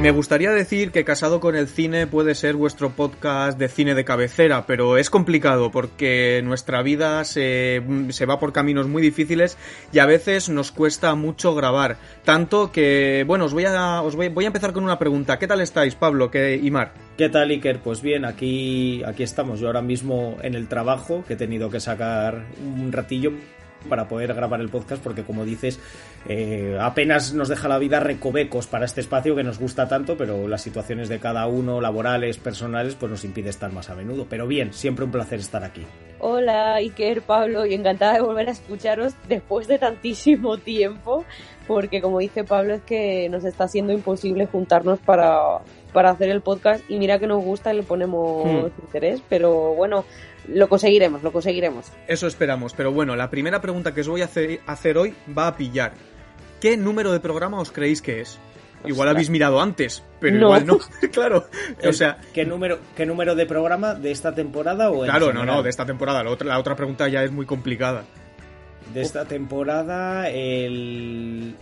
Me gustaría decir que Casado con el Cine puede ser vuestro podcast de cine de cabecera, pero es complicado porque nuestra vida se, se, va por caminos muy difíciles y a veces nos cuesta mucho grabar. Tanto que, bueno, os voy a, os voy, voy a empezar con una pregunta. ¿Qué tal estáis, Pablo ¿Qué, y Mar? ¿Qué tal, Iker? Pues bien, aquí, aquí estamos. Yo ahora mismo en el trabajo, que he tenido que sacar un ratillo para poder grabar el podcast porque como dices eh, apenas nos deja la vida recovecos para este espacio que nos gusta tanto pero las situaciones de cada uno laborales personales pues nos impide estar más a menudo pero bien siempre un placer estar aquí hola Iker Pablo y encantada de volver a escucharos después de tantísimo tiempo porque como dice Pablo es que nos está siendo imposible juntarnos para para hacer el podcast y mira que nos gusta y le ponemos hmm. interés pero bueno lo conseguiremos, lo conseguiremos. Eso esperamos, pero bueno, la primera pregunta que os voy a hacer, hoy va a pillar. ¿Qué número de programa os creéis que es? Igual habéis mirado antes, pero igual no. claro. O sea, ¿qué número, ¿qué número de programa de esta temporada o Claro, no, no, de esta temporada. La otra, la otra pregunta ya es muy complicada. De esta temporada, el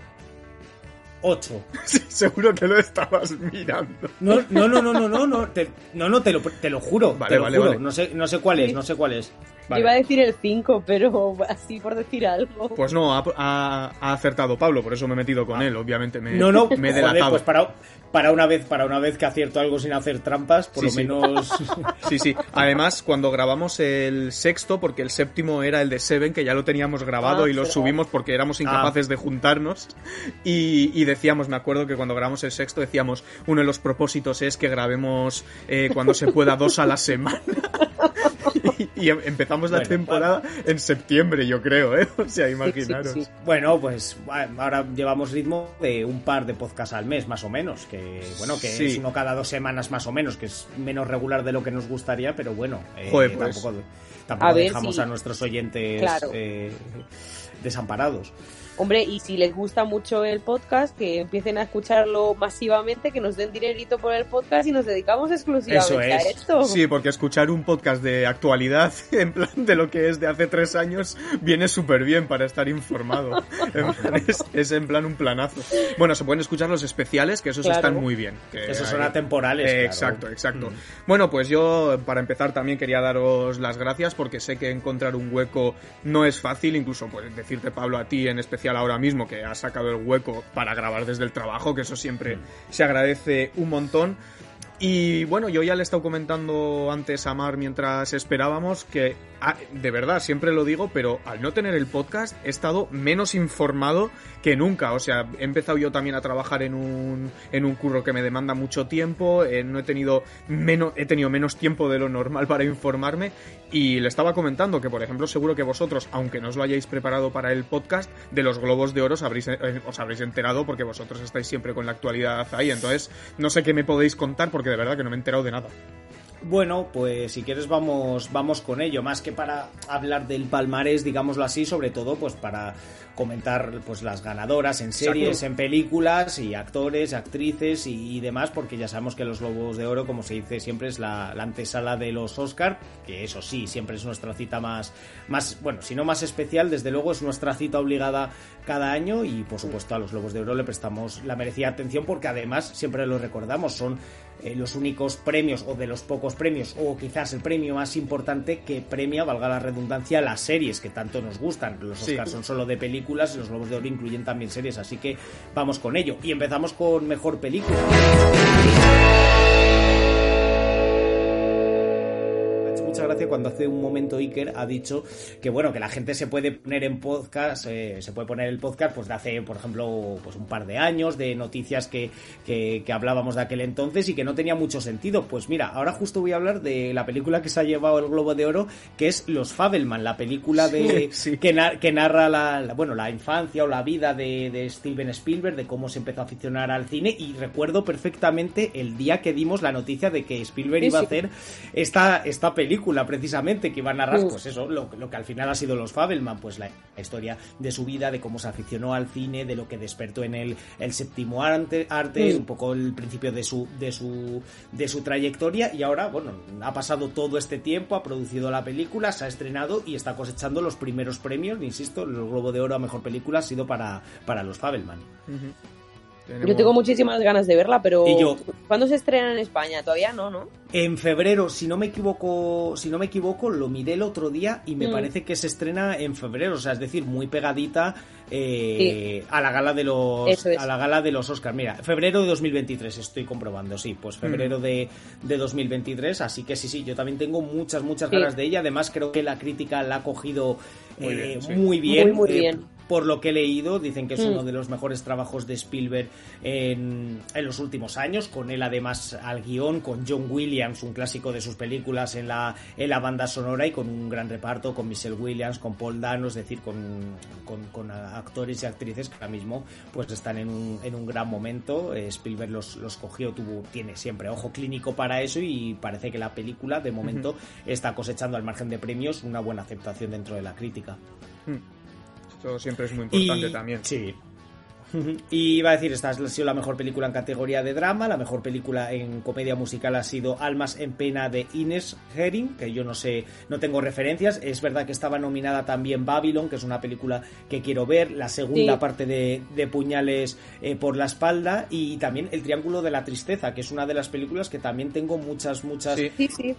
8. Sí, seguro que lo estabas mirando. No, no, no, no, no, no, no, te, no, no, te lo, te lo juro. Vale, te lo vale, juro. Vale. No, sé, no sé cuál es, no sé cuál es. Vale. Iba a decir el 5, pero así por decir algo. Pues no, ha, ha, ha, acertado Pablo, por eso me he metido con ah. él, obviamente. Me, no, no, me he delatado. Joder, pues para, para una vez, para una vez que acierto algo sin hacer trampas, por sí, lo sí. menos. Sí, sí. Además, cuando grabamos el sexto, porque el séptimo era el de Seven, que ya lo teníamos grabado ah, y lo pero... subimos porque éramos incapaces ah. de juntarnos. Y, y, decíamos, me acuerdo que cuando grabamos el sexto decíamos, uno de los propósitos es que grabemos eh, cuando se pueda dos a la semana. y, empezamos la bueno, temporada bueno. en septiembre, yo creo, ¿eh? O sea, imaginaros. Sí, sí, sí. Bueno, pues ahora llevamos ritmo de un par de podcasts al mes, más o menos, que bueno, que es uno cada dos semanas más o menos, que es menos regular de lo que nos gustaría, pero bueno, eh, Joder, pues. tampoco, tampoco a dejamos a nuestros oyentes claro. eh, desamparados. Hombre, y si les gusta mucho el podcast, que empiecen a escucharlo masivamente, que nos den dinerito por el podcast y nos dedicamos exclusivamente es. a esto. Sí, porque escuchar un podcast de actualidad, en plan de lo que es de hace tres años, viene súper bien para estar informado. es, es, en plan un planazo. Bueno, se pueden escuchar los especiales, que esos claro. están muy bien. Que esos son atemporales. Eh, claro. Exacto, exacto. Mm. Bueno, pues yo, para empezar, también quería daros las gracias, porque sé que encontrar un hueco no es fácil, incluso pues decirte, Pablo, a ti en especial ahora mismo que ha sacado el hueco para grabar desde el trabajo, que eso siempre mm. se agradece un montón. Y bueno, yo ya le he estado comentando antes a Mar mientras esperábamos que, de verdad, siempre lo digo, pero al no tener el podcast he estado menos informado que nunca. O sea, he empezado yo también a trabajar en un, en un curro que me demanda mucho tiempo, eh, no he tenido, menos, he tenido menos tiempo de lo normal para informarme y le estaba comentando que, por ejemplo, seguro que vosotros, aunque no os lo hayáis preparado para el podcast, de los globos de oro os habréis, eh, os habréis enterado porque vosotros estáis siempre con la actualidad ahí. Entonces, no sé qué me podéis contar porque de verdad que no me he enterado de nada. Bueno, pues si quieres vamos, vamos con ello, más que para hablar del palmarés, digámoslo así, sobre todo pues para comentar pues las ganadoras en series, Exacto. en películas y actores, actrices y, y, demás, porque ya sabemos que los Globos de Oro, como se dice siempre, es la, la, antesala de los Oscar, que eso sí, siempre es nuestra cita más, más, bueno, si no más especial, desde luego es nuestra cita obligada cada año y por supuesto a los Globos de Oro le prestamos la merecida atención porque además siempre lo recordamos, son eh, los únicos premios o de los pocos premios o quizás el premio más importante que premia, valga la redundancia, las series que tanto nos gustan. Los Oscars sí. son solo de películas y los Globos de Oro incluyen también series, así que vamos con ello. Y empezamos con mejor película. Cuando hace un momento Iker ha dicho que bueno, que la gente se puede poner en podcast, eh, se puede poner el podcast pues de hace, por ejemplo, pues un par de años, de noticias que, que, que, hablábamos de aquel entonces y que no tenía mucho sentido. Pues mira, ahora justo voy a hablar de la película que se ha llevado el Globo de Oro, que es Los Fabelman, la película de sí, sí. Que, na que, narra la, la, bueno, la infancia o la vida de, de Steven Spielberg, de cómo se empezó a aficionar al cine y recuerdo perfectamente el día que dimos la noticia de que Spielberg sí, iba a hacer esta, esta película precisamente, que iba a pues eso, lo, que al final ha sido los Fabelman, pues la, historia de su vida, de cómo se aficionó al cine, de lo que despertó en el, el séptimo arte, arte un poco el principio de su, de su, de su trayectoria, y ahora, bueno, ha pasado todo este tiempo, ha producido la película, se ha estrenado y está cosechando los primeros premios, insisto, el Globo de Oro a Mejor Película ha sido para, para los Fabelman. Yo tengo muchísimas ganas de verla, pero ¿cuándo se estrena en España? Todavía no, ¿no? En febrero, si no me equivoco, si no me equivoco, lo miré el otro día y me mm. parece que se estrena en febrero, o sea, es decir, muy pegadita eh, a la gala de los a la gala de los Oscars. Mira, febrero de 2023 estoy comprobando, sí, pues febrero mm. de, de 2023, así que sí, sí, yo también tengo muchas muchas ganas de ella. Además, creo que la crítica la ha cogido muy bien, eh, muy bien. Muy, eh, bien por lo que he leído, dicen que es uno mm. de los mejores trabajos de Spielberg en, en, los últimos años, con él además al guion, con John Williams, un clásico de sus películas en la, en la banda sonora y con un gran reparto, con Michelle Williams, con Paul Dano, es decir, con, con, actores y actrices que ahora mismo pues están en un, en un gran momento. Eh, Spielberg los, los cogió, tuvo, tiene siempre ojo clínico para eso y parece que la película de momento está cosechando al margen de premios una buena aceptación dentro de la crítica. Mm. Esto siempre es muy importante también. Sí. Y iba a decir, esta ha sido la mejor película en categoría de drama, la mejor película en comedia musical ha sido Almas en pena de Ines Herring, que yo no sé, no tengo referencias. Es verdad que estaba nominada también Babylon, que es una película que quiero ver, la segunda parte de, Puñales eh, por la espalda y también El Triángulo de la Tristeza, que es una de las películas que también tengo muchas, muchas sí, sí.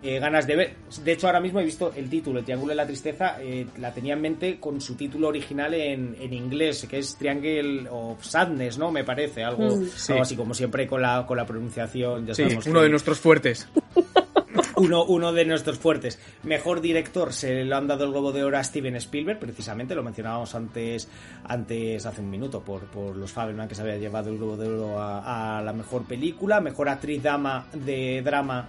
Eh, ganas de ver. De hecho, ahora mismo he visto el título, El Triángulo de la Tristeza, eh, la tenía en mente con su título original en, en, inglés, que es Triangle of Sadness, ¿no? Me parece, algo, mm. así como siempre con la, con la pronunciación. Ya sí, uno de nuestros fuertes. uno, uno de nuestros fuertes. Mejor director se lo han dado el Globo de Oro a Steven Spielberg, precisamente, lo mencionábamos antes, antes hace un minuto, por, por los Fabelman que se había llevado el Globo de Oro a, la mejor película. Mejor actriz dama de drama,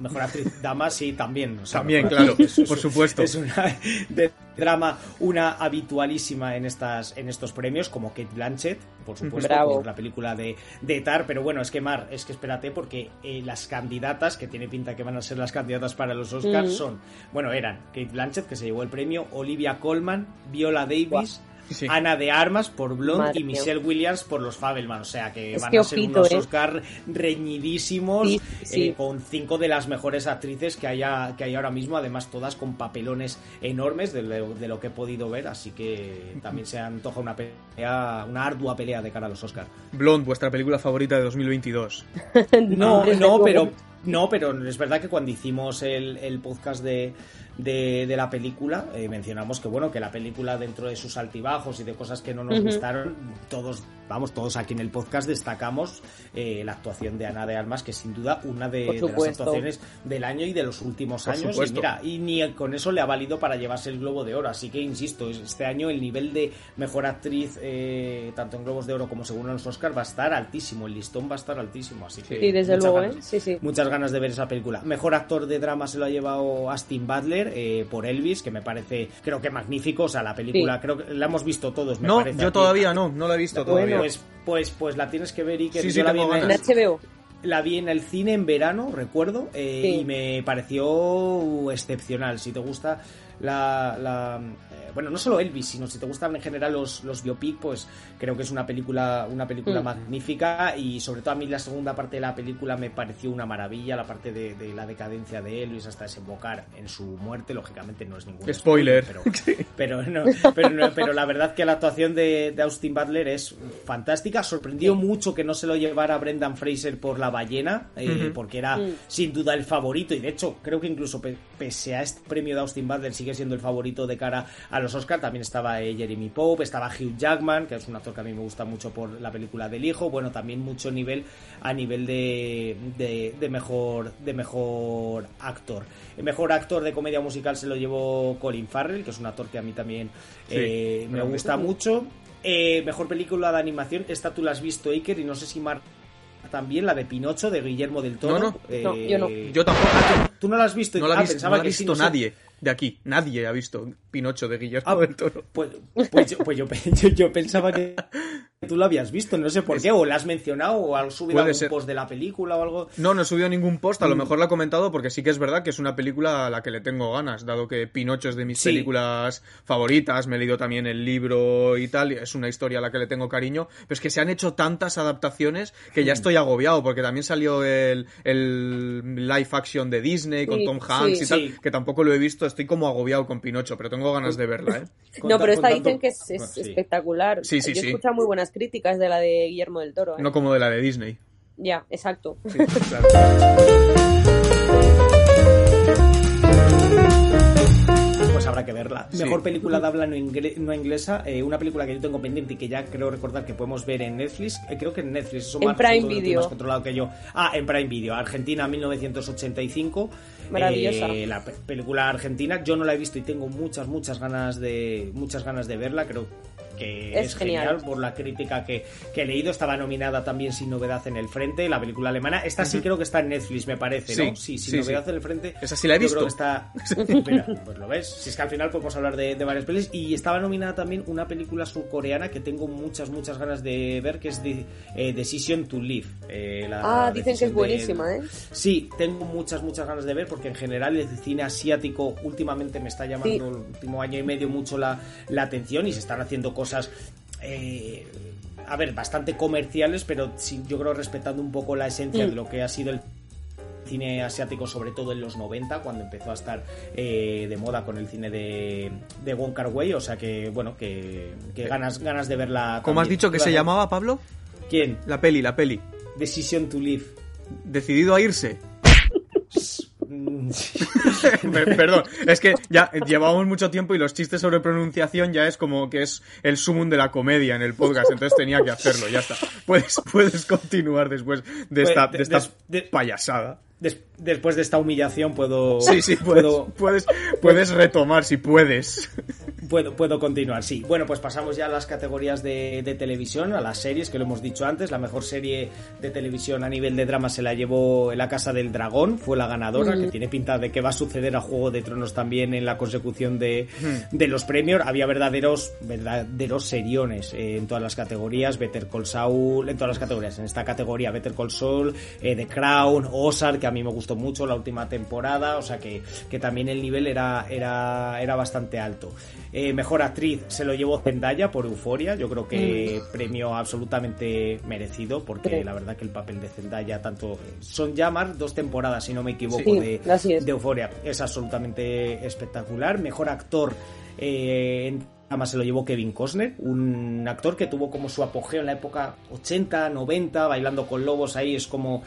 mejor, actriz dama, sí, también. también, claro, por supuesto. Es una de drama, una habitualísima en, estas, en estos premios, como Kate Blanchett, por supuesto, por la película de, de Tar, pero bueno, es que Mar, es que espérate, porque eh, las candidatas, que tiene pinta que van a ser las candidatas para los Oscars, son, bueno, eran Kate Blanchett, que se llevó el premio, Olivia Colman, Viola Davis, Ana de Armas por Blonde y Michelle Williams por los Fabelman. O sea que van a ser unos ¿eh? Oscar reñidísimos eh, con cinco de las mejores actrices que, haya, que hay ahora mismo, además todas con papelones enormes de lo, que he podido ver. Así que también se antoja una pelea, una ardua pelea de cara a los Oscars. Blonde, vuestra película favorita de 2022. no, no, pero no, pero es verdad que cuando hicimos el podcast de, de, de la película, eh, mencionamos que bueno, que la película dentro de sus altibajos y de cosas que no nos gustaron, todos, vamos, todos aquí en el podcast destacamos eh, la actuación de Ana de Almas, que es sin duda una de, las actuaciones del año y de los últimos años. Y mira, y ni con eso le ha valido para llevarse el Globo de Oro. Así que insisto, este año el nivel de mejor actriz, eh, tanto en Globos de Oro como según los Oscars, va a estar altísimo. El listón va a estar altísimo. Así que sí, desde luego, sí, sí. muchas ganas de ver esa película. Mejor actor de drama se lo ha llevado Austin Butler eh, por Elvis, que me parece, creo que magnífico. O sea, la película, creo que la hemos visto todos. Me no, yo todavía no, no la he visto todavía. Pues, pues, pues la tienes que ver y que sí, la vi en, HBO. La vi en el cine en verano, recuerdo, eh, y me pareció excepcional. Si te gusta la, la bueno, no solo Elvis, sino si te gustan en general los, los biopic, pues creo que es una película, una película mm. magnífica y sobre todo a mí la segunda parte de la película me pareció una maravilla, la parte de, la decadencia de Elvis hasta desembocar en su muerte, lógicamente no es ningún spoiler, pero, pero, pero, la verdad que la actuación de, Austin Butler es fantástica, sorprendió mucho que no se lo llevara Brendan Fraser por la ballena, eh, porque era mm. sin duda el favorito y de hecho creo que incluso pese a este premio de Austin Butler sigue siendo el favorito de cara a los Oscars. También estaba eh, Jeremy Pope, estaba Hugh Jackman, que es un actor que a mí me gusta mucho por la película del hijo. Bueno, también mucho nivel a nivel de, de, mejor de mejor actor. El mejor actor de comedia musical se lo llevó Colin Farrell, que es un actor que a mí también eh, me gusta mucho. Eh, mejor película de animación, esta tú la has visto, Iker, y no sé si Mar también, la de Pinocho de Guillermo del Toro. No, no, yo no. Yo tampoco. ¿Tú no la has visto? No la, ah, ha visto nadie de aquí. Nadie ha visto Pinocho de Guillermo ah, del Toro. Pues, pues, yo, pues yo, pensaba que tú lo habías visto, no sé por qué, o la has mencionado, o has subido algún post de la película o algo. No, no he subido ningún post, a lo mm. mejor la he comentado porque sí que es verdad que es una película a la que le tengo ganas, dado que Pinocho es de mis películas favoritas, me he leído también el libro y tal, es una historia a la que le tengo cariño, pero es que se han hecho tantas adaptaciones que ya mm. estoy agobiado, porque también salió el, el live action de Disney con Tom Hanks y tal, que tampoco lo he visto, estoy como agobiado con Pinocho, pero tengo ganas de verla, ¿eh? No, pero esta dicen que es, espectacular. Sí, sí, Yo escuchado muy buenas críticas de la de Guillermo del Toro. ¿eh? No como de la de Disney. Ya, exacto. Pues habrá que verla. Mejor película de habla no, inglesa, eh, una película que yo tengo pendiente y que ya creo recordar que podemos ver en Netflix. Eh, creo que en Netflix, eso en Prime Video. más controlado que yo. Ah, en Prime Video, Argentina 1985. Maravillosa. la película argentina, yo no la he visto y tengo muchas, muchas ganas de muchas ganas de verla. Creo que es, genial. por la crítica que, he leído. Estaba nominada también Sin Novedad en el Frente, la película alemana. Esta sí creo que está en Netflix, me parece, ¿no? Sí, Sin Novedad en el Frente. Esa sí la he visto. está... pues lo ves. Si es que al final podemos hablar de, varias pelis. Y estaba nominada también una película surcoreana que tengo muchas, muchas ganas de ver, que es de, eh, Decision to Live. Eh, ah, dicen que es buenísima, ¿eh? Sí, tengo muchas, muchas ganas de ver porque en general el cine asiático últimamente me está llamando el último año y medio mucho la, la atención y se están haciendo cosas cosas... Eh, a ver, bastante comerciales, pero sí, yo creo respetando un poco la esencia mm. de lo que ha sido el cine asiático, sobre todo en los 90, cuando empezó a estar eh, de moda con el cine de, de Wong Kar Wai, o sea que, bueno, que, ganas, ganas de verla. ¿Cómo has dicho que se llamaba, Pablo? ¿Quién? La peli, la peli. Decision to Live. Decidido a irse. Perdón, es que ya llevamos mucho tiempo y los chistes sobre pronunciación ya es como que es el sumum de la comedia en el podcast, entonces tenía que hacerlo, ya está. Puedes, puedes continuar después de pues, esta, de esta payasada después de esta humillación puedo. Sí, sí, puedo, puedes, puedes, retomar si puedes. Puedo, puedo continuar, sí. Bueno, pues pasamos ya a las categorías de, televisión, a las series, que lo hemos dicho antes. La mejor serie de televisión a nivel de drama se la llevó en La Casa del Dragón, fue la ganadora, que tiene pinta de que va a suceder a Juego de Tronos también en la consecución de, los premios. Había verdaderos, verdaderos seriones eh, en todas las categorías. Better Call Saul, en todas las categorías. En esta categoría, Better Call Saul, eh, The Crown, Ozark, que a mí me gustó mucho la última temporada, o sea que, que también el nivel era, era, era bastante alto. Eh, mejor actriz se lo llevó Zendaya por Euforia, yo creo que mm. premio absolutamente merecido, porque la verdad que el papel de Zendaya, tanto son ya más dos temporadas, si no me equivoco, de, de Euforia, es absolutamente espectacular. Mejor actor eh, en Además se lo llevó Kevin Costner, un actor que tuvo como su apogeo en la época 80, 90, bailando con lobos ahí, es como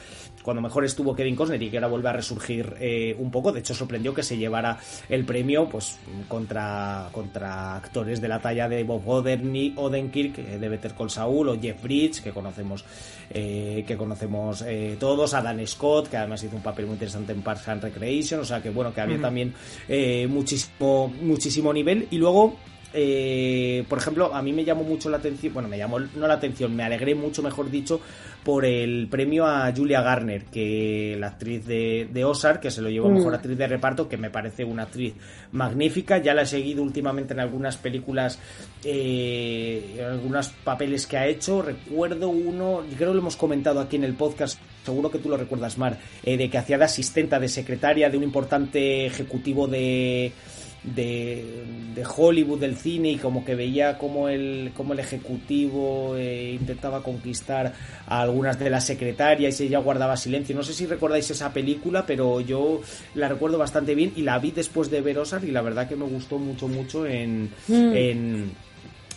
cuando mejor estuvo Kevin Costner y que ahora vuelve a resurgir eh, un poco. De hecho, sorprendió que se llevara el premio pues contra, contra actores de la talla de Bob Odenkirk, eh, de Better Call Saul, o Jeff Bridges, que conocemos, eh, que conocemos todos, Adam Scott, que además hizo un papel muy interesante en Parks and Recreation, o sea que bueno, que había también muchísimo, muchísimo nivel. Y luego eh, por ejemplo, a mí me llamó mucho la atención, bueno, me llamó no la atención, me alegré mucho, mejor dicho, por el premio a Julia Garner, que la actriz de, de Ozark, que se lo llevó mejor mm. actriz de reparto, que me parece una actriz magnífica. Ya la he seguido últimamente en algunas películas, eh, en algunos papeles que ha hecho. Recuerdo uno, creo que lo hemos comentado aquí en el podcast, seguro que tú lo recuerdas, Mar, eh, de que hacía de asistenta, de secretaria de un importante ejecutivo de de, de, Hollywood, del cine, y como que veía como el, como el ejecutivo eh, intentaba conquistar a algunas de las secretarias y ella guardaba silencio. No sé si recordáis esa película, pero yo la recuerdo bastante bien y la vi después de ver y la verdad que me gustó mucho, mucho en, mm. en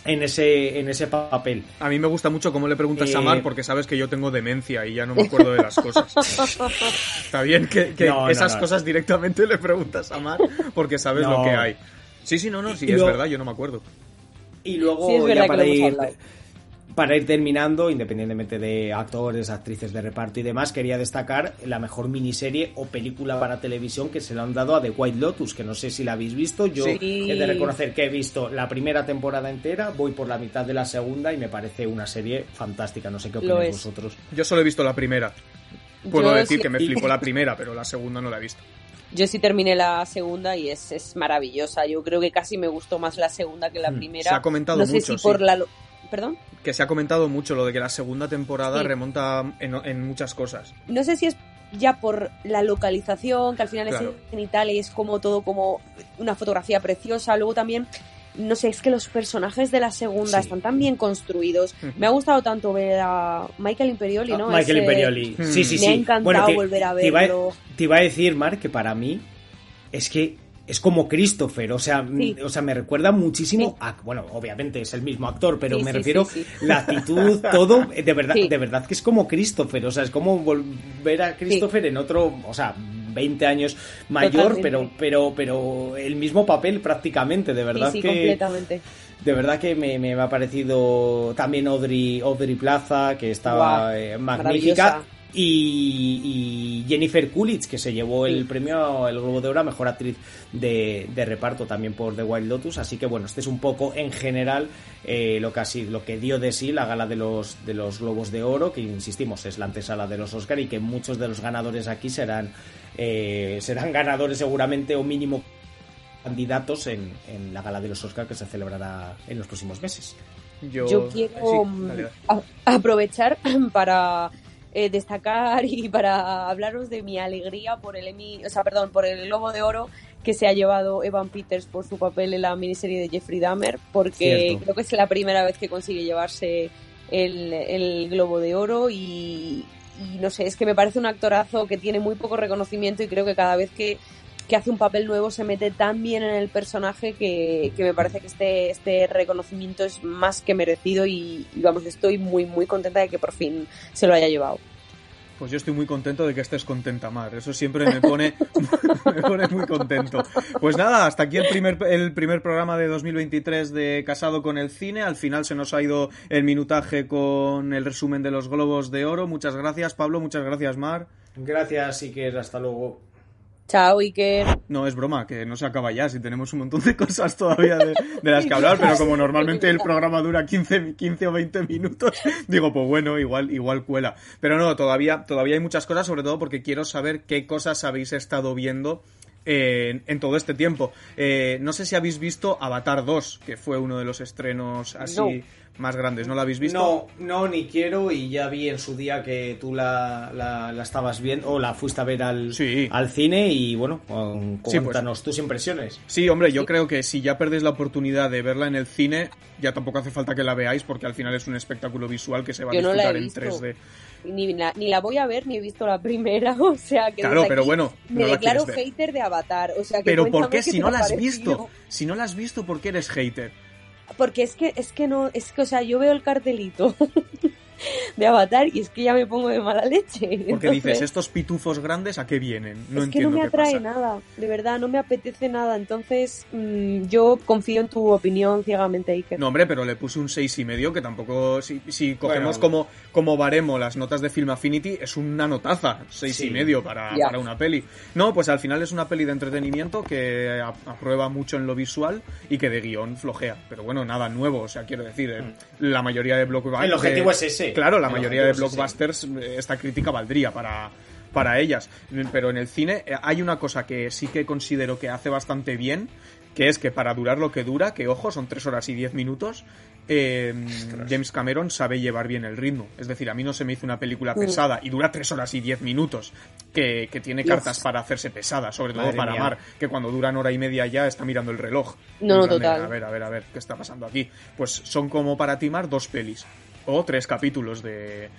en ese, en ese papel. A mí me gusta mucho cómo le preguntas a Mar eh, porque sabes que yo tengo demencia y ya no me acuerdo de las cosas. Está bien que, esas cosas directamente le preguntas a Mar porque sabes lo que hay. Sí, sí, no, no, sí, es verdad, yo no me acuerdo. Y luego, ya para ir, para ir terminando, independientemente de actores, actrices de reparto y demás, quería destacar la mejor miniserie o película para televisión que se le han dado a The White Lotus, que no sé si la habéis visto. Yo he de reconocer que he visto la primera temporada entera, voy por la mitad de la segunda y me parece una serie fantástica. No sé qué opináis vosotros. Yo solo he visto la primera. Puedo decir que me flipó la primera, pero la segunda no la he visto. Yo sí terminé la segunda y es, maravillosa. Yo creo que casi me gustó más la segunda que la mm. primera. Se ha comentado no sé Si por la ¿Perdón? Que se ha comentado mucho lo de que la segunda temporada remonta en, muchas cosas. No sé si es ya por la localización, que al final es en Italia y es como todo como una fotografía preciosa. Luego también no sé, es que los personajes de la segunda están tan bien construidos. Me ha gustado tanto ver a Michael Imperioli, ¿no? Michael Imperioli, sí, sí, sí. Me ha encantado volver a verlo. Te iba, a decir, Mark, que para mí es que es como Christopher, o sea, o sea, me recuerda muchísimo a, bueno, obviamente es el mismo actor, pero me refiero la actitud, todo, de verdad, de verdad que es como Christopher, o sea, es como volver a Christopher en otro, o sea, 20 años mayor, pero, pero, pero el mismo papel prácticamente, de verdad sí, que. completamente. De verdad que me, me, ha parecido también Audrey, Audrey Plaza, que estaba eh, magnífica. Y, Jennifer Coolidge, que se llevó el premio, el Globo de Oro a Mejor Actriz de, reparto también por The Wild Lotus. Así que bueno, este es un poco en general eh, lo, que lo que dio de sí la gala de los, de los Globos de Oro, que insistimos es la antesala de los Oscar y que muchos de los ganadores aquí serán, eh, serán ganadores seguramente o mínimo candidatos en, la gala de los Oscar que se celebrará en los próximos meses. Yo, quiero aprovechar para eh, destacar y para hablaros de mi alegría por el Emmy, o sea, perdón, por el Globo de Oro que se ha llevado Evan Peters por su papel en la miniserie de Jeffrey Dahmer, porque creo que es la primera vez que consigue llevarse el, Globo de Oro y, y no sé, es que me parece un actorazo que tiene muy poco reconocimiento y creo que cada vez que que hace un papel nuevo se mete tan bien en el personaje que, me parece que este, este reconocimiento es más que merecido y, vamos, estoy muy, muy contenta de que por fin se lo haya llevado. Pues yo estoy muy contento de que estés contenta, Mar. Eso siempre me pone, me pone muy contento. Pues nada, hasta aquí el primer, el primer programa de 2023 de Casado con el Cine. Al final se nos ha ido el minutaje con el resumen de los Globos de Oro. Muchas gracias, Pablo. Muchas gracias, Mar. Gracias, Iker. Hasta luego. Chao, Iker. No, es broma, que no se acaba ya, si tenemos un montón de cosas todavía de, las que hablar, pero como normalmente el programa dura 15, 15 o 20 minutos, digo, pues bueno, igual, igual cuela. Pero no, todavía, todavía hay muchas cosas, sobre todo porque quiero saber qué cosas habéis estado viendo en, todo este tiempo. Eh, no sé si habéis visto Avatar 2, que fue uno de los estrenos así más grandes. ¿No la habéis visto? No, no, ni quiero y ya vi en su día que tú la, la, estabas viendo o la fuiste a ver al, al cine y bueno, pues cuéntanos tus impresiones. Sí, hombre, yo creo que si ya perdéis la oportunidad de verla en el cine, ya tampoco hace falta que la veáis porque al final es un espectáculo visual que se va a disfrutar en 3D. Ni la, ni la voy a ver ni he visto la primera, o sea que claro, pero bueno, me declaro hater de Avatar, o sea que Pero ¿por qué si no la has visto? Si no la has visto, ¿por qué eres hater? Porque es que, es que no, es que, o sea, yo veo el cartelito de Avatar y es que ya me pongo de mala leche. Porque dices, estos pitufos grandes, ¿a qué vienen? No es que no me atrae nada, de verdad, no me apetece nada. Entonces, mm, yo confío en tu opinión ciegamente, Iker. No, hombre, pero le puse un seis y medio que tampoco, si, si cogemos como, como baremo las notas de Film Affinity, es una notaza, seis y medio para, para, una peli. No, pues al final es una peli de entretenimiento que aprueba mucho en lo visual y que de guion flojea. Pero bueno, nada nuevo, o sea, quiero decir, eh, mm. La mayoría de blockbusters... El objetivo es ese. Claro, la mayoría de blockbusters, esta crítica valdría para, para ellas. Pero en el cine eh, hay una cosa que sí que considero que hace bastante bien, que es que para durar lo que dura, que ojo, son tres horas y diez minutos, em, James Cameron sabe llevar bien el ritmo. Es decir, a mí no se me hizo una película pesada y dura tres horas y diez minutos, que, tiene cartas para hacerse pesada, sobre todo para Mar, que cuando duran hora y media ya está mirando el reloj. No, no, total. A ver, a ver, a ver, ¿qué está pasando aquí? Pues son como para timar dos pelis o tres capítulos de,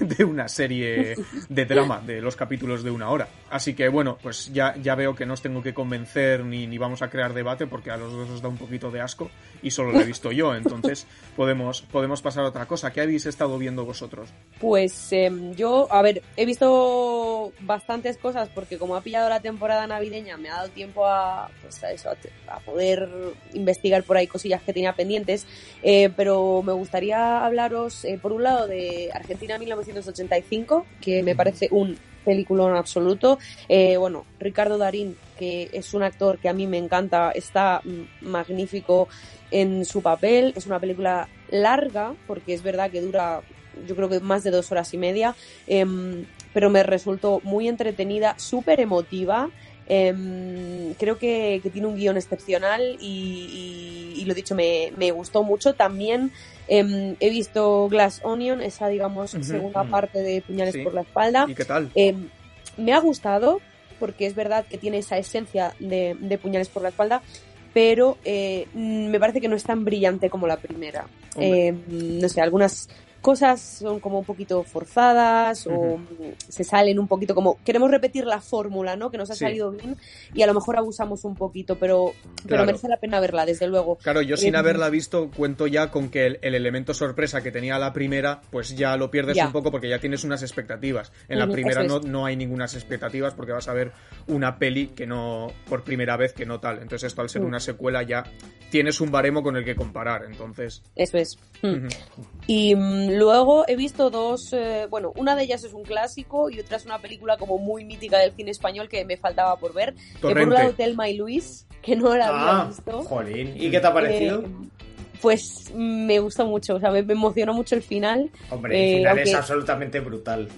de, una serie de drama de los capítulos de una hora. Así que bueno, pues ya, ya veo que no os tengo que convencer ni, ni vamos a crear debate porque a los dos os da un poquito de asco y solo lo he visto yo. Entonces podemos, podemos pasar a otra cosa. ¿Qué habéis estado viendo vosotros? Pues em, yo, a ver, he visto bastantes cosas porque como ha pillado la temporada navideña me ha dado tiempo a, pues a, eso, a, poder investigar por ahí cosillas que tenía pendientes. Eh, pero me gustaría hablaros eh, por un lado, de Argentina 1985, que me parece un peliculón absoluto. Eh, bueno, Ricardo Darín, que es un actor que a mí me encanta, está magnífico en su papel. Es una película larga, porque es verdad que dura, yo creo que más de dos horas y media, em, pero me resultó muy entretenida, súper emotiva Em, creo que, tiene un guion excepcional y, y, lo dicho, me, me, gustó mucho. También em, he visto Glass Onion, esa, digamos, segunda parte de Puñales por la espalda. ¿Y qué tal? Em, me ha gustado, porque es verdad que tiene esa esencia de, de Puñales por la espalda, pero eh, me parece que no es tan brillante como la primera. no sé, algunas cosas son como un poquito forzadas o se salen un poquito como queremos repetir la fórmula, ¿no? Que nos ha salido bien y a lo mejor abusamos un poquito, pero, pero merece la pena verla, desde luego. Claro, yo sin eh, haberla visto cuento ya con que el, elemento sorpresa que tenía la primera, pues ya lo pierdes un poco porque ya tienes unas expectativas. En la primera no, no hay ninguna expectativas porque vas a ver una peli que no, por primera vez que no tal. Entonces esto al ser mm. una secuela ya tienes un baremo con el que comparar, entonces. Eso es. Mm. Y mm, luego he visto dos, eh, bueno, una de ellas es un clásico y otra es una película como muy mítica del cine español que me faltaba por ver. Que por un lado Telma y Luis, que no la había ah, visto. Jolín. ¿Y qué te ha parecido? Eh, pues me gustó mucho, o sea, me, emocionó mucho el final. Hombre, el eh, final es absolutamente brutal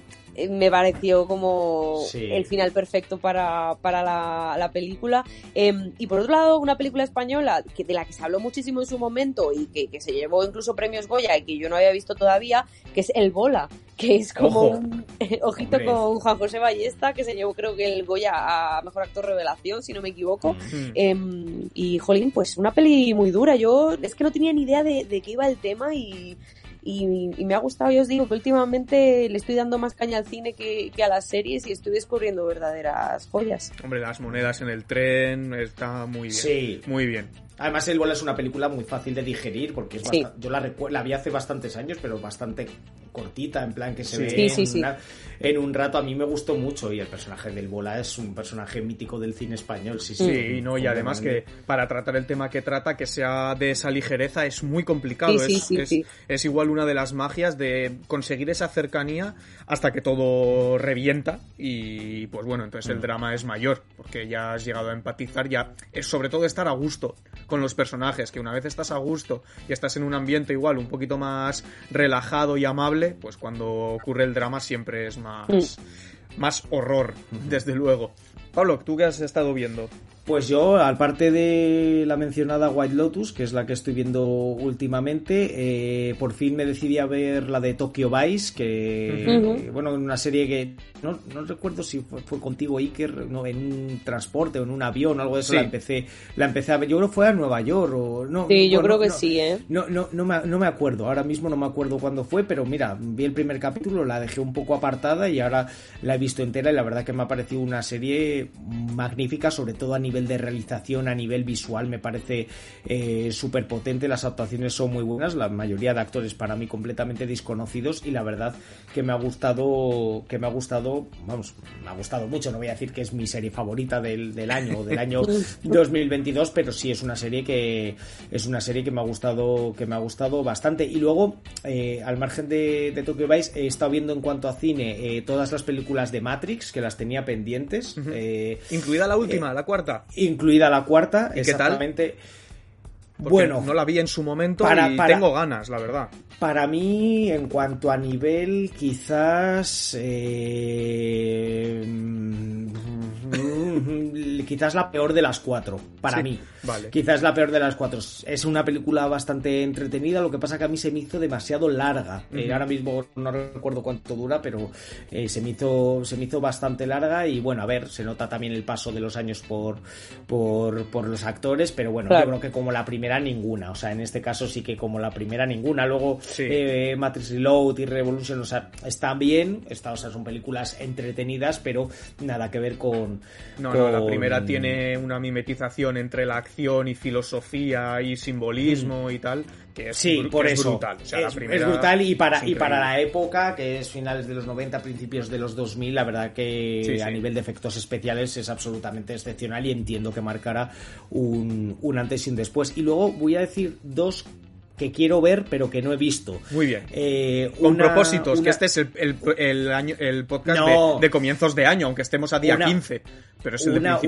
me pareció como el final perfecto para, para la, película. Em, y por otro lado, una película española que, de la que se habló muchísimo en su momento y que, que, se llevó incluso premios Goya y que yo no había visto todavía, que es El Bola, que es como un ojito con Juan José Ballesta, que se llevó creo que el Goya a Mejor Actor Revelación, si no me equivoco. Em, y, jolín, pues una peli muy dura. Yo es que no tenía ni idea de, de qué iba el tema y y, me ha gustado, yo os digo que últimamente le estoy dando más caña al cine que, a las series y estoy descubriendo verdaderas joyas. Hombre, las monedas en el tren está muy bien. Sí. Muy bien. Además, El Bola es una película muy fácil de digerir porque es yo la, la vi hace bastantes años, pero bastante cortita, en plan que se ve en, un rato. A mí me gustó mucho y el personaje del Bola es un personaje mítico del cine español. Sí, sí. no, y además que para tratar el tema que trata, que sea de esa ligereza, es muy complicado. es, es, igual una de las magias de conseguir esa cercanía hasta que todo revienta y pues bueno, entonces el mm. drama es mayor porque ya has llegado a empatizar, ya es sobre todo estar a gusto con los personajes, que una vez estás a gusto y estás en un ambiente igual un poquito más relajado y amable, pues cuando ocurre el drama siempre es más, mm. más horror, desde luego. Pablo, ¿tú qué has estado viendo? Pues yo, aparte de la mencionada White Lotus, que es la que estoy viendo últimamente, eh, por fin me decidí a ver la de Tokyo Vice, que, bueno, una serie que no, no recuerdo si fue, contigo, Iker, no, en un transporte o en un avión o algo de eso, la empecé la empecé a ver. Yo creo que fue a Nueva York o no. Sí, yo creo que sí, ¿eh? No, no, no me, no me acuerdo, ahora mismo no me acuerdo cuándo fue, pero mira, vi el primer capítulo, la dejé un poco apartada y ahora la he visto entera y la verdad que me ha parecido una serie magnífica, sobre todo a nivel de realización, a nivel visual, me parece eh, súper potente. Las actuaciones son muy buenas, la mayoría de actores para mí completamente desconocidos y la verdad que me ha gustado, que me ha gustado, vamos, me ha gustado mucho. No voy a decir que es mi serie favorita del, del año o del año 2022, pero sí es una serie que es una serie que me ha gustado, que me ha gustado bastante. Y luego, eh, al margen de, de, Tokyo Vice, he estado viendo en cuanto a cine eh, todas las películas de Matrix que las tenía pendientes, incluida la última, la cuarta incluida la cuarta. ¿Y exactamente. bueno, no la vi en su momento y tengo ganas, la verdad. Para mí, en cuanto a nivel, quizás eh, quizás la peor de las cuatro, para mí. Vale. Quizás la peor de las cuatro. Es una película bastante entretenida, lo que pasa que a mí se me hizo demasiado larga. Eh, ahora mismo no recuerdo cuánto dura, pero eh, se, me hizo, se me hizo bastante larga y bueno, a ver, se nota también el paso de los años por, por, los actores, pero bueno, yo creo que como la primera ninguna. O sea, en este caso sí que como la primera ninguna. Luego eh, Matrix Reload y Revolution, o sea, están bien, está, o sea, son películas entretenidas, pero nada que ver con... No, no, la primera tiene una mimetización entre la acción y filosofía y simbolismo y tal, que es, sí, por eso. brutal. es, brutal y para, y para la época, que es finales de los 90, principios de los 2000, la verdad que a nivel de efectos especiales es absolutamente excepcional y entiendo que marcará un, un antes y un después. Y luego voy a decir dos que quiero ver pero que no he visto. Muy bien. Eh, Con una- propósitos, una- que este es el, el, el año, el podcast No. de, de comienzos de año, aunque estemos a día Una- 15. Pero es el de una,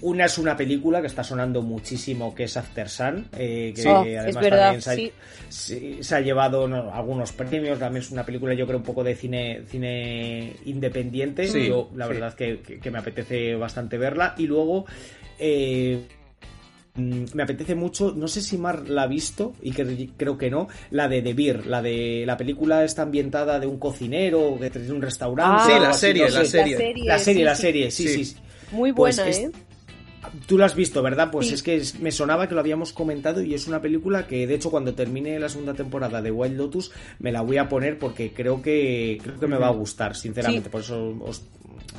una, es una película que está sonando muchísimo, que es After Sun, eh, que Sí. Oh, además es verdad, también se ha, sí. sí, se ha llevado no, algunos premios, también es una película yo creo un poco de cine cine independiente, Sí, yo la sí. verdad que, que- que me apetece bastante verla, y luego... eh, me apetece mucho, no sé si Mar la ha visto, y que, creo que no, la de The Beer, la de la película está ambientada de un cocinero que tiene un restaurante. Sí, o la algo así, serie, no la sé. serie. La serie, sí, la sí. serie, sí, Sí. sí. Muy Pues buena, es- ¿eh? Tú lo has visto, ¿verdad? Pues Sí. es que es- me sonaba que lo habíamos comentado y es una película que, de hecho, cuando termine la segunda temporada de Wild Lotus, me la voy a poner porque creo que creo que me va a gustar, sinceramente. Sí. Por eso os-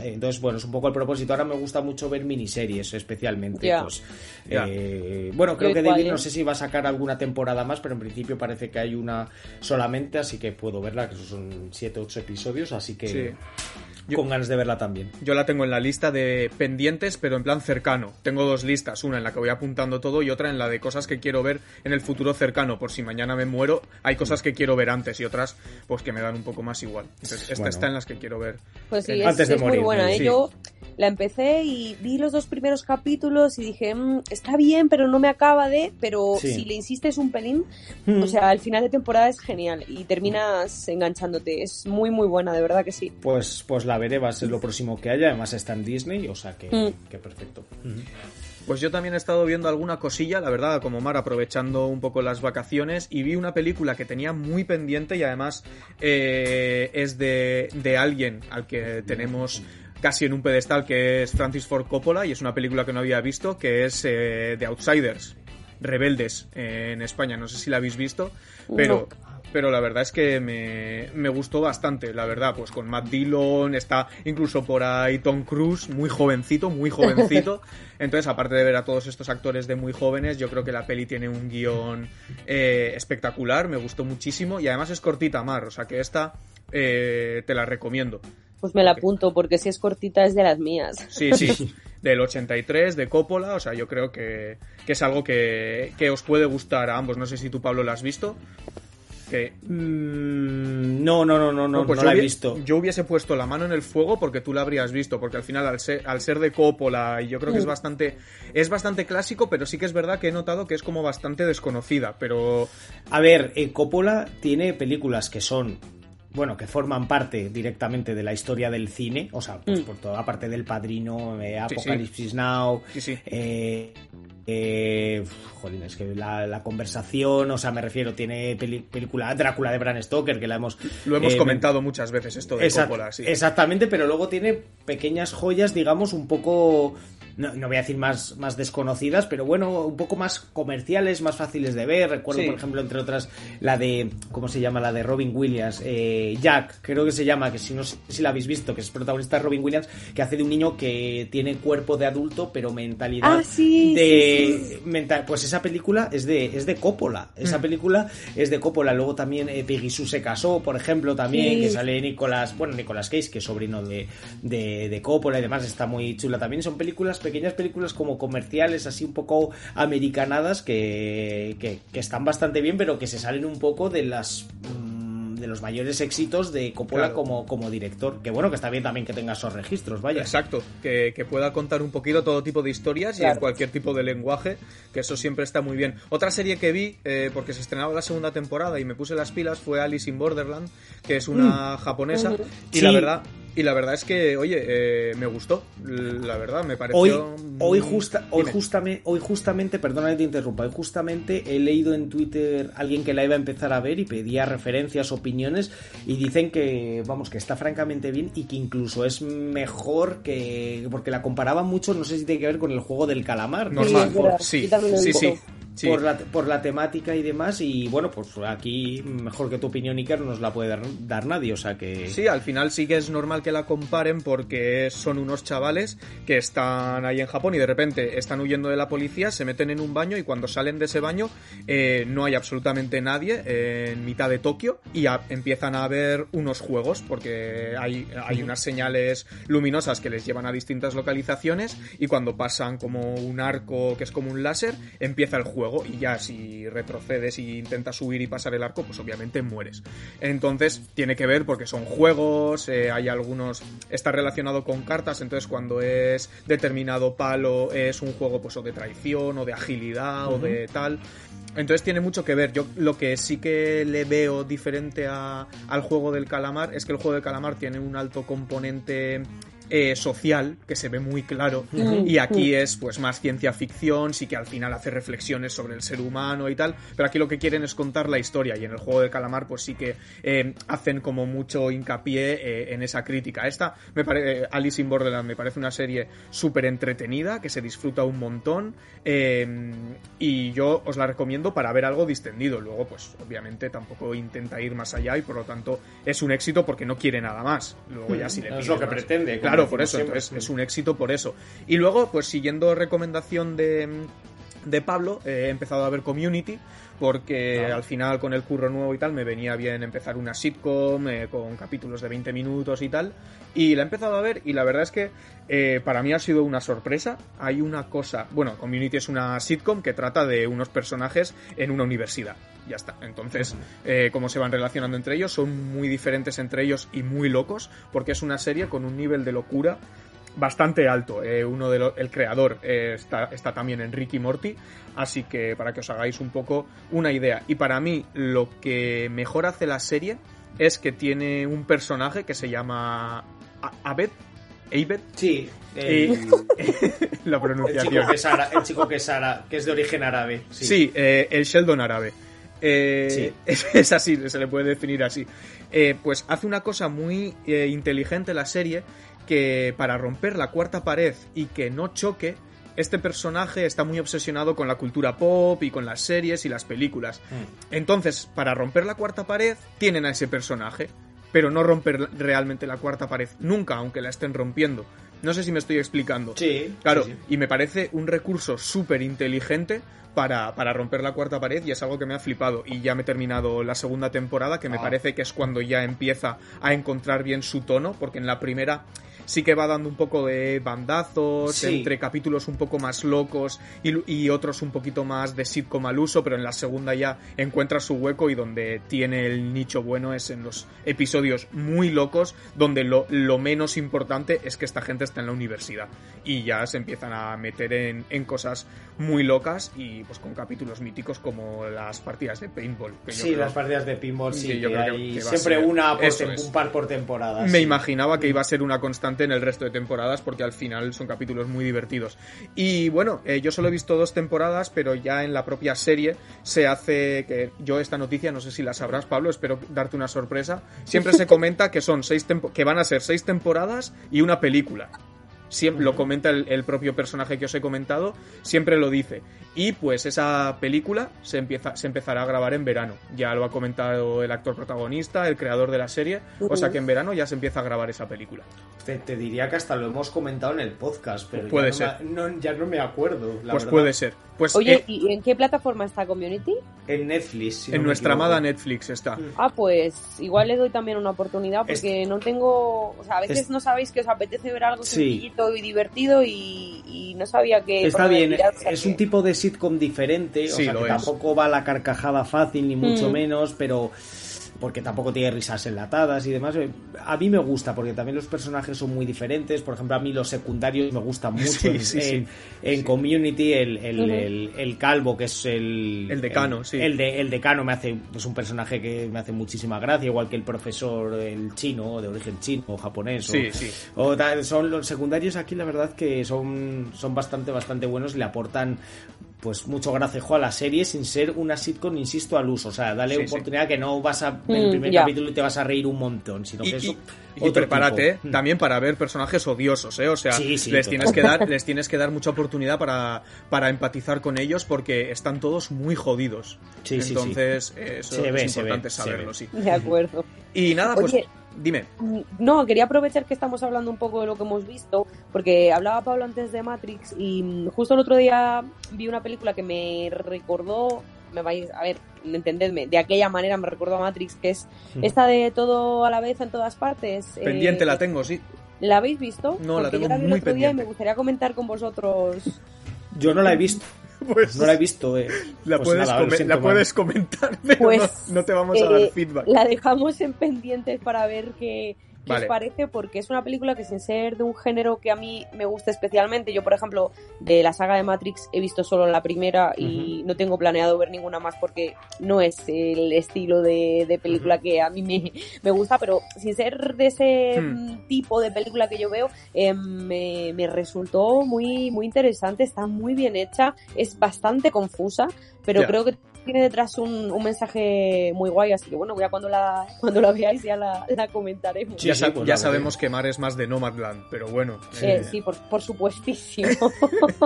entonces, bueno, es un poco el propósito. Ahora me gusta mucho ver miniseries, especialmente. Pues, eh, bueno, creo Yo que igual, David ¿eh? no sé si va a sacar alguna temporada más, pero en principio parece que hay una solamente, así que puedo verla, que son 7 8 episodios, así que Sí. Yo- con ganas de verla también. Yo la tengo en la lista de pendientes, pero en plan cercano. Tengo dos listas, una en la que voy apuntando todo y otra en la de cosas que quiero ver en el futuro cercano. Por si mañana me muero, hay cosas que quiero ver antes y otras pues que me dan un poco más igual. Entonces, esta Bueno. está en las que quiero ver. Pues sí, Eh, es, antes de es muy buena. ¿eh? sí. Yo la empecé y vi los dos primeros capítulos y dije, "Mm, está bien, pero no me acaba de. Pero Sí. si le insistes un pelín, Mm. o sea, al final de temporada es genial y terminas enganchándote. Es muy, muy buena, de verdad que sí. Pues, pues la veré, va a ser lo próximo que haya. Además está en Disney, o sea que, Mm. que perfecto. Pues yo también he estado viendo alguna cosilla, la verdad, como Mar, aprovechando un poco las vacaciones y vi una película que tenía muy pendiente y además eh, es de, de alguien al que tenemos casi en un pedestal, que es Francis Ford Coppola y es una película que no había visto, que es eh, The Outsiders, Rebeldes eh, en España. No sé si la habéis visto, pero... Pero la verdad es que me, me gustó bastante, la verdad, pues con Matt Dillon, está incluso por ahí Tom Cruise, muy jovencito, muy jovencito. Entonces, aparte de ver a todos estos actores de muy jóvenes, yo creo que la peli tiene un guion eh, espectacular, me gustó muchísimo y además es cortita, Mar, o sea que esta eh, te la recomiendo. Pues me la apunto porque si es cortita es de las mías. Sí, sí, del 83, de Coppola, o sea, yo creo que, que es algo que, que os puede gustar a ambos. No sé si tú, Pablo, la has visto. Que, Mm, no, no, no, no, no, pues no yo la he visto. Yo hubiese puesto la mano en el fuego porque tú la habrías visto, porque al final al ser, al ser de Coppola y yo creo que es bastante es bastante clásico, pero sí que es verdad que he notado que es como bastante desconocida, pero A ver, eh, Coppola tiene películas que son, bueno, que forman parte directamente de la historia del cine, o sea, pues Mm. por toda parte del Padrino, eh, Sí, sí. Apocalipsis Now, sí, sí. eh, eh, jolín, es que la, la conversación, o sea, me refiero, tiene peli- película Drácula de Bram Stoker, que la hemos... Lo hemos eh, comentado muchas veces esto de Exact- Coppola, sí. Exactamente, pero luego tiene pequeñas joyas, digamos, un poco. No, no voy a decir más, más desconocidas, pero bueno, un poco más comerciales, más fáciles de ver. Recuerdo, Sí. por ejemplo, entre otras, la de. ¿Cómo se llama? La de Robin Williams. eh, Jack, creo que se llama, que si no sé si la habéis visto, que es protagonista de Robin Williams, que hace de un niño que tiene cuerpo de adulto, pero mentalidad Ah, sí, de. sí, mental- pues esa película es de, es de Coppola. Esa película es de Coppola. Luego también eh, Peggy Sue se casó, por ejemplo, también, que sale Nicolas, bueno, Nicolas Cage, que es sobrino de, de, de Coppola y demás, está muy chula también. Son películas, pequeñas películas como comerciales, así un poco americanadas, que, que, que están bastante bien, pero que se salen un poco de las mm, de los mayores éxitos de Coppola Claro. como, como director. Que bueno, que está bien también que tenga esos registros, vaya. Exacto, que, que pueda contar un poquito todo tipo de historias y en cualquier tipo de lenguaje, que eso siempre está muy bien. Otra serie que vi, eh, porque se estrenaba la segunda temporada y me puse las pilas, fue Alice in Borderland, que es una japonesa, Ujú. y Sí. la verdad... Y la verdad es que, oye, eh, me gustó. La verdad, me Hoy, pareció. hoy, muy- justa, hoy, justamente, hoy justamente, perdona que te interrumpa, hoy justamente he leído en Twitter alguien que la iba a empezar a ver y pedía referencias, opiniones y dicen que, vamos, que está francamente bien y que incluso es mejor que... porque la comparaban mucho, no sé si tiene que ver con el juego del calamar. ¿no? Normal, Sí, sí, sí, sí. Por, la, por la temática y demás y bueno, pues aquí mejor que tu opinión Iker no nos la puede dar, dar nadie, o sea que... Sí, al final sí que es normal que la comparen porque son unos chavales que están ahí en Japón y de repente están huyendo de la policía, se meten en un baño y cuando salen de ese baño eh, no hay absolutamente nadie eh, en mitad de Tokio y a- empiezan a haber unos juegos porque hay, hay unas señales luminosas que les llevan a distintas localizaciones y cuando pasan como un arco que es como un láser empieza el juego juego y ya si retrocedes y intentas huir y pasar el arco, pues obviamente mueres. Entonces tiene que ver porque son juegos, eh, hay algunos, está relacionado con cartas, entonces cuando es determinado palo es un juego pues o de traición o de agilidad o de tal. Entonces tiene mucho que ver. Yo lo que sí que le veo diferente al juego del calamar es que el juego del calamar tiene un alto componente eh, social que se ve muy claro. Y aquí es pues más ciencia ficción sí que al final hace reflexiones sobre el ser humano y tal pero aquí lo que quieren es contar la historia y en el juego de calamar pues sí que eh, hacen como mucho hincapié eh, en esa crítica. Esta me parece Alice in Borderland me parece una serie súper entretenida que se disfruta un montón y yo os la recomiendo para ver algo distendido. Luego pues obviamente tampoco intenta ir más allá y por lo tanto es un éxito porque no quiere nada más. Luego ya si le es lo que pretende claro Claro, por eso, entonces es un éxito por eso. Y luego, pues siguiendo recomendación de, de Pablo, he empezado a ver Community, porque al final con el curro nuevo y tal me venía bien empezar una sitcom eh, con capítulos de 20 minutos y tal. Y la he empezado a ver y la verdad es que eh, para mí ha sido una sorpresa. Hay una cosa, bueno, Community es una sitcom que trata de unos personajes en una universidad. Ya está. Entonces, eh, cómo se van relacionando entre ellos, son muy diferentes entre ellos y muy locos, porque es una serie con un nivel de locura bastante alto. Eh, uno de el creador está, está, también en Ricky Morty, así que para que os hagáis un poco una idea. Y para mí lo que mejor hace la serie es que tiene un personaje que se llama Abed. Abed. Sí. la pronunciación. El chico que es, el chico que es, que es de origen árabe. Sí, el Sheldon árabe. Eh, es, así, se le puede definir así. Eh, pues hace una cosa muy eh, inteligente la serie que para romper la cuarta pared y que no choque, este personaje está muy obsesionado con la cultura pop y con las series y las películas. Mm. Entonces, para romper la cuarta pared, tienen a ese personaje, pero no romper realmente la cuarta pared nunca, aunque la estén rompiendo. No sé si me estoy explicando. Sí. Claro, y me parece un recurso súper inteligente para, para, romper la cuarta pared y es algo que me ha flipado. Y ya me he terminado la segunda temporada, que me ah. parece que es cuando ya empieza a encontrar bien su tono, porque en la primera sí que va dando un poco de bandazos, entre capítulos un poco más locos y, otros un poquito más de sitcom al uso, pero en la segunda ya encuentra su hueco y donde tiene el nicho bueno es en los episodios muy locos, donde lo, menos importante es que esta gente está en la universidad y ya se empiezan a meter en, en cosas muy locas y pues con capítulos míticos como las partidas de paintball. sí, las partidas de paintball, sí, que siempre una por un par por temporada. Me imaginaba que iba a ser una constante en el resto de temporadas porque al final son capítulos muy divertidos. Y bueno, eh, yo solo he visto dos temporadas, pero ya en la propia serie se hace que yo esta noticia, no sé si la sabrás Pablo, espero darte una sorpresa, siempre se comenta que son seis que van a ser seis temporadas y una película siempre lo comenta el, propio personaje que os he comentado, siempre lo dice. Y pues esa película se, empieza, se empezará a grabar en verano. Ya lo ha comentado el actor protagonista, el creador de la serie. O sea que en verano ya se empieza a grabar esa película. Te, diría que hasta lo hemos comentado en el podcast, pero puede ya, ser. No, ya no me acuerdo. pues puede ser. Pues, Oye, eh, ¿y en qué plataforma está Community? En Netflix. en nuestra amada Netflix está. Ah, pues igual le doy también una oportunidad porque no tengo. O sea, a veces no sabéis que os apetece ver algo sencillito y divertido y, no sabía que. Está bien, es un tipo de sitcom diferente, o sea, que tampoco va la carcajada fácil, ni mucho mm. menos, pero porque tampoco tiene risas enlatadas y demás. A mí me gusta porque también los personajes son muy diferentes. Por ejemplo, a mí los secundarios me gustan mucho. en, Community, el, el, calvo, que es el... El decano, sí. El, de, el decano me hace pues, un personaje que me hace muchísima gracia, igual que el profesor, el chino, de origen chino o japonés. Sí, sí. O, son los secundarios aquí, la verdad que son, son bastante, bastante buenos. Le aportan pues mucho gracejo a la serie sin ser una sitcom, insisto, al uso. O sea, dale oportunidad que no vas a ver el mm, primer capítulo y te vas a reír un montón, sino que eso. Y, prepárate mm. también para ver personajes odiosos, ¿eh? O sea, les, tienes que dar, les tienes que dar mucha oportunidad para, para empatizar con ellos porque están todos muy jodidos. Entonces, eso es importante saberlo, sí. De acuerdo. Y nada, pues Dime. No, quería aprovechar que estamos hablando un poco de lo que hemos visto, porque hablaba Pablo antes de Matrix y mm, justo el otro día vi una película que me recordó, me vais a ver, entendedme, de aquella manera me recordó a Matrix, que es esta de todo a la vez en todas partes. Pendiente la tengo, sí. ¿La habéis visto? No, la tengo muy pendiente. y me gustaría comentar con vosotros. Yo no la he visto. Pues no la he visto. Eh. La, pues puedes, la puedes, comentar, pero pues, no, te vamos a dar eh, feedback. La dejamos en pendientes para ver qué, ¿Qué os parece? Porque es una película que sin ser de un género que a mí me gusta especialmente, yo por ejemplo de la saga de Matrix he visto solo la primera y no tengo planeado ver ninguna más porque no es el estilo de, película que a mí me, me, gusta, pero sin ser de ese hmm. tipo de película que yo veo, eh, me, me resultó muy, muy interesante, está muy bien hecha, es bastante confusa, pero creo que tiene detrás un, un, mensaje muy guay, así que bueno, ya cuando la, cuando la veáis ya la, la comentaremos. ya, pues ya sabemos que Mar es más de Nomadland, pero bueno. Eh. Sí, por, por supuestísimo.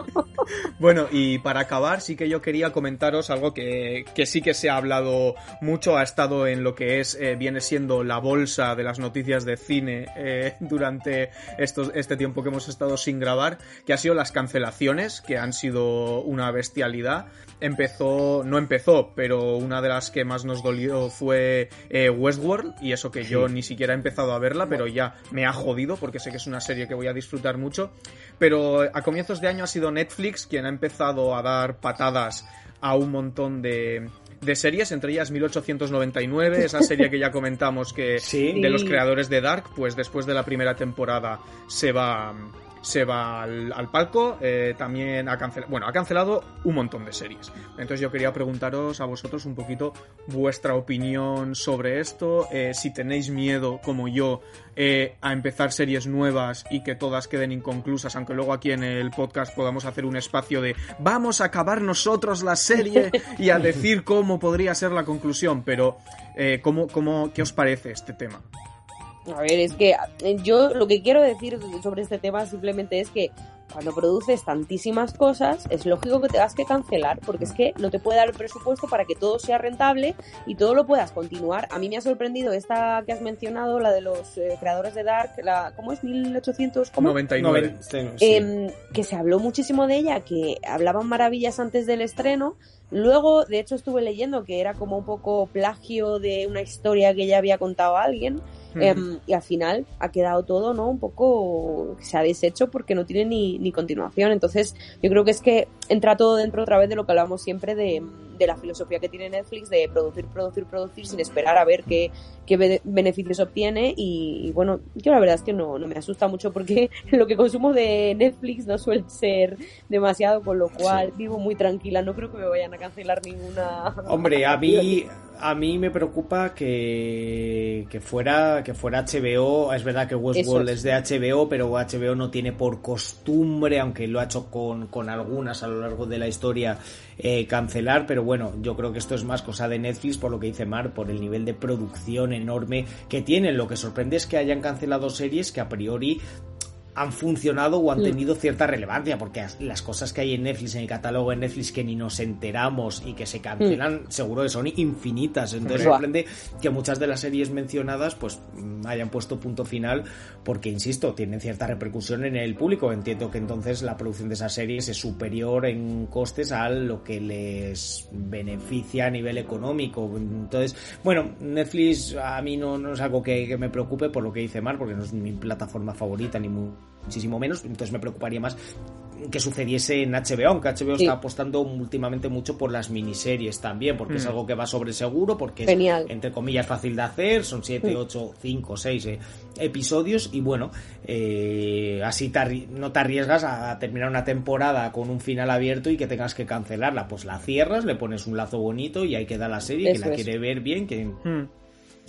bueno, y para acabar, sí que yo quería comentaros algo que, que sí que se ha hablado mucho, ha estado en lo que es, eh, viene siendo la bolsa de las noticias de cine eh, durante estos, este tiempo que hemos estado sin grabar, que ha sido las cancelaciones, que han sido una bestialidad. Empezó, no empezó, pero una de las que más nos dolió fue eh, Westworld, y eso que yo ni siquiera he empezado a verla, pero ya me ha jodido porque sé que es una serie que voy a disfrutar mucho. Pero a comienzos de año ha sido Netflix quien ha empezado a dar patadas a un montón de, de series, entre ellas 1899, esa serie que ya comentamos que de los creadores de Dark, pues después de la primera temporada se va se va al, palco, eh, también ha cancelado, bueno, ha cancelado un montón de series. Entonces yo quería preguntaros a vosotros un poquito vuestra opinión sobre esto, eh, si tenéis miedo, como yo, eh, a empezar series nuevas y que todas queden inconclusas, aunque luego aquí en el podcast podamos hacer un espacio de vamos a acabar nosotros la serie y a decir cómo podría ser la conclusión, pero ¿cómo, cómo, ¿qué os parece este tema? A ver, es que eh, yo lo que quiero decir sobre este tema simplemente es que cuando produces tantísimas cosas, es lógico que tengas que cancelar, porque es que no te puede dar el presupuesto para que todo sea rentable y todo lo puedas continuar. A mí me ha sorprendido esta que has mencionado, la de los eh, creadores de Dark, la, ¿cómo es? 1899. Em, que se habló muchísimo de ella, que hablaban maravillas antes del estreno. Luego, de hecho, estuve leyendo que era como un poco plagio de una historia que ya había contado alguien. Em, y al final ha quedado todo, ¿no? Un poco se ha deshecho porque no tiene ni, ni continuación. Entonces, yo creo que es que entra todo dentro otra vez de lo que hablamos siempre de, de la filosofía que tiene Netflix de producir, producir, producir sin esperar a ver qué, qué beneficios obtiene. Y, bueno, yo la verdad es que no, no me asusta mucho porque lo que consumo de Netflix no suele ser demasiado, con lo cual vivo muy tranquila. No creo que me vayan a cancelar ninguna. Hombre, a mí, a mí me preocupa que, que, fuera, que fuera HBO. Es verdad que Westworld es. de HBO, pero HBO no tiene por costumbre, aunque lo ha hecho con, con algunas a lo largo de la historia, eh, cancelar. Pero bueno, yo creo que esto es más cosa de Netflix, por lo que dice Mar, por el nivel de producción enorme que tienen. Lo que sorprende es que hayan cancelado series que a priori han funcionado o han tenido cierta relevancia, porque las cosas que hay en Netflix, en el catálogo de Netflix que ni nos enteramos y que se cancelan, mm. seguro que son infinitas. Entonces sorprende que muchas de las series mencionadas pues mm, hayan puesto punto final, porque insisto, tienen cierta repercusión en el público. Entiendo que entonces la producción de esas series es superior en costes a lo que les beneficia a nivel económico. Entonces, bueno, Netflix a mí no, no es algo que, que me preocupe por lo que dice Mar, porque no es mi plataforma favorita ni muy muchísimo menos, entonces me preocuparía más que sucediese en HBO, aunque HBO está apostando últimamente mucho por las miniseries también, porque es mm. algo que va sobre seguro, porque es, entre comillas, fácil de hacer, son 7, 8, 5, 6 episodios, y bueno, eh, así no te arriesgas a terminar una temporada con un final abierto y que tengas que cancelarla, pues la cierras, le pones un lazo bonito y ahí queda la serie, que la quiere ver bien, que... Mm.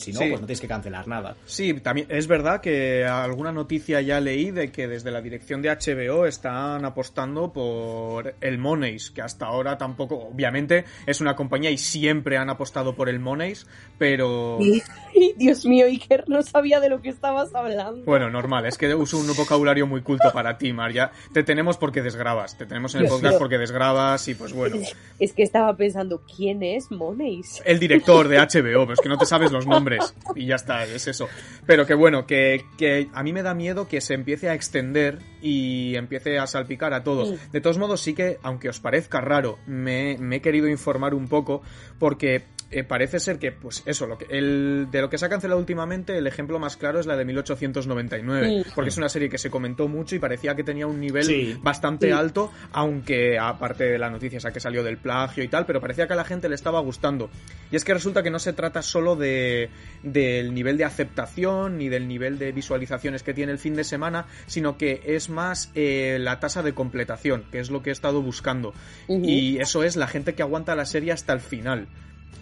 Si no, pues no tienes que cancelar nada. Sí, también es verdad que alguna noticia ya leí de que desde la dirección de HBO están apostando por el Moneys, que hasta ahora tampoco, obviamente es una compañía y siempre han apostado por el Moneys, pero... Dios mío, Iker, no sabía de lo que estabas hablando. Bueno, normal, es que uso un vocabulario muy culto para ti, Mar. Ya te tenemos porque desgrabas, te tenemos en el podcast porque desgrabas y pues bueno. Es que estaba pensando, ¿quién es Moneys? El director de HBO, pero es que no te sabes los nombres y ya está, es eso. Pero que bueno, que, a mí me da miedo que se empiece a extender y empiece a salpicar a todos. De todos modos, sí que, aunque os parezca raro, me, he querido informar un poco porque eh, parece ser que, pues eso, lo que, el, de lo que se ha cancelado últimamente, el ejemplo más claro es la de 1899, porque es una serie que se comentó mucho y parecía que tenía un nivel bastante alto, aunque aparte de la noticia esa que salió del plagio y tal, pero parecía que a la gente le estaba gustando. Y es que resulta que no se trata solo de del nivel de aceptación ni del nivel de visualizaciones que tiene el fin de semana, sino que es más eh, la tasa de completación, que es lo que he estado buscando. Y eso es la gente que aguanta la serie hasta el final.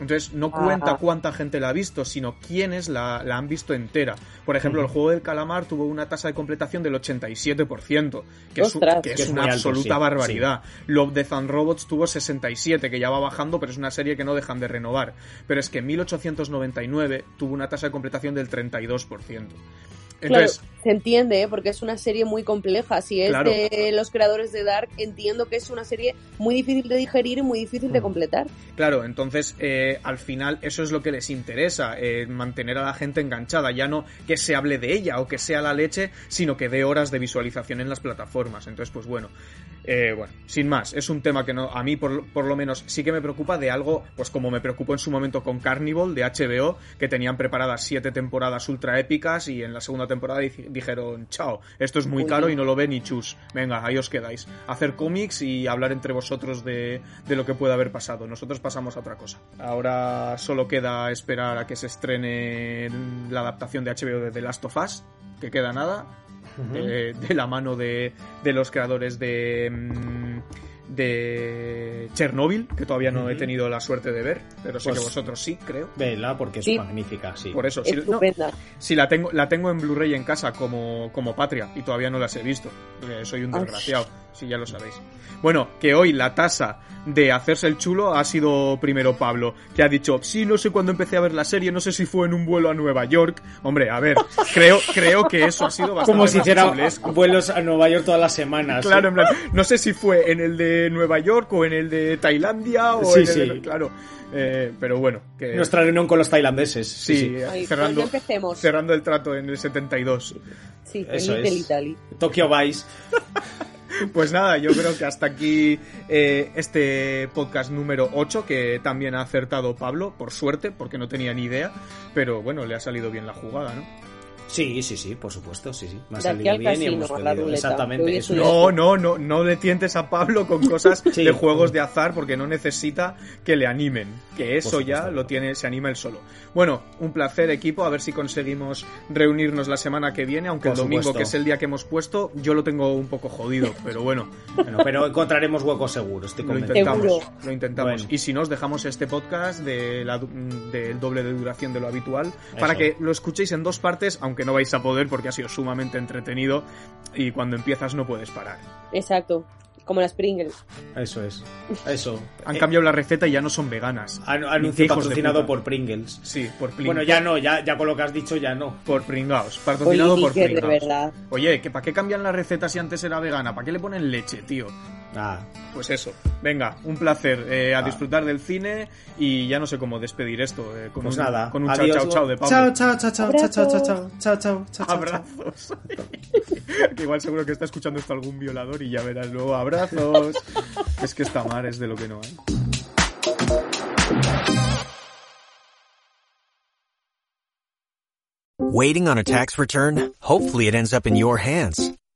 Entonces no cuenta cuánta gente la ha visto, sino quiénes la, han visto entera. Por ejemplo, el juego del calamar tuvo una tasa de completación del 87%, que, es, que es, una absoluta barbaridad. Love, Death and Robots tuvo 67, que ya va bajando, pero es una serie que no dejan de renovar. Pero es que 1899 tuvo una tasa de completación del 32% claro, se entiende, ¿eh? porque es una serie muy compleja. Si es de los creadores de Dark, entiendo que es una serie muy difícil de digerir y muy difícil de mm. completar. Claro, entonces eh, al final eso es lo que les interesa, eh, mantener a la gente enganchada, ya no que se hable de ella o que sea la leche, sino que dé horas de visualización en las plataformas. Entonces, pues bueno, bueno, sin más, es un tema que no, a mí por, por, lo menos sí que me preocupa de algo, pues como me preocupó en su momento con Carnival de HBO, que tenían preparadas siete temporadas ultra épicas y en la segunda temporada dijeron, chao, esto es muy caro y no lo ve ni chus. Venga, ahí os quedáis. Hacer cómics y hablar entre vosotros de, de lo que puede haber pasado. Nosotros pasamos a otra cosa. Ahora solo queda esperar a que se estrene la adaptación de HBO de The Last of Us, que queda nada. De, la mano de, de los creadores de... Mm, de Chernobyl, que todavía no he tenido la suerte de ver, pero sé que pues vosotros sí, creo. Vela, porque es magnífica, sí. Por eso, si, la tengo, la tengo en Blu-ray en casa como, como patria y todavía no las he visto, soy un desgraciado, si ya lo sabéis. Bueno, que hoy la tasa de hacerse el chulo ha sido primero Pablo, que ha dicho, sí, no sé cuándo empecé a ver la serie, no sé si fue en un vuelo a Nueva York. Hombre, a ver, creo, creo que eso ha sido bastante Como si hiciera vuelos a Nueva York todas las semanas. Claro, en plan, no sé si fue en el de Nueva York o en el de Tailandia o en el de, claro. Eh, pero bueno. Que... Nuestra reunión con los tailandeses. Sí, cerrando, cerrando el trato en el 72. Sí, Eso es. Tokyo Vice. Pues nada, yo creo que hasta aquí eh, este podcast número 8, que también ha acertado Pablo, por suerte, porque no tenía ni idea, pero bueno, le ha salido bien la jugada, ¿no? Sí, sí, sí, por supuesto, sí, sí. Me ha salido bien y hemos podido. Exactamente. no, no, no, no le tientes a Pablo con cosas de juegos de azar porque no necesita que le animen. Que eso ya lo tiene, se anima él solo. Bueno, un placer, equipo. A ver si conseguimos reunirnos la semana que viene, aunque el domingo, que es el día que hemos puesto, yo lo tengo un poco jodido, pero bueno. bueno pero encontraremos huecos seguros, Lo intentamos, lo intentamos. Y si no, os dejamos este podcast de del doble de duración de lo habitual para que lo escuchéis en dos partes, aunque que no vais a poder porque ha sido sumamente entretenido y cuando empiezas no puedes parar. Exacto. Como las Pringles. Eso es. Eso. Han cambiado la receta y ya no son veganas. Anuncio patrocinado por Pringles. Sí, por Pringles. Bueno, ya no, ya, ya con lo que has dicho ya no. Por Pringaos. Patrocinado por Pringles. verdad. Oye, ¿para qué cambian la receta si antes era vegana? ¿Para qué le ponen leche, tío? Ah. Pues eso. Venga, un placer eh, a ah. disfrutar del cine y ya no sé cómo despedir esto. Eh, con pues un, nada. Con un chao chao chao de Pablo. Chao chao chao chao chao chao chao chao chao chao Abrazos. que igual seguro que está escuchando esto algún violador y ya verás luego abrazos. es que esta mar es de lo que no hay. Waiting on a tax return? Hopefully it ends up in your hands.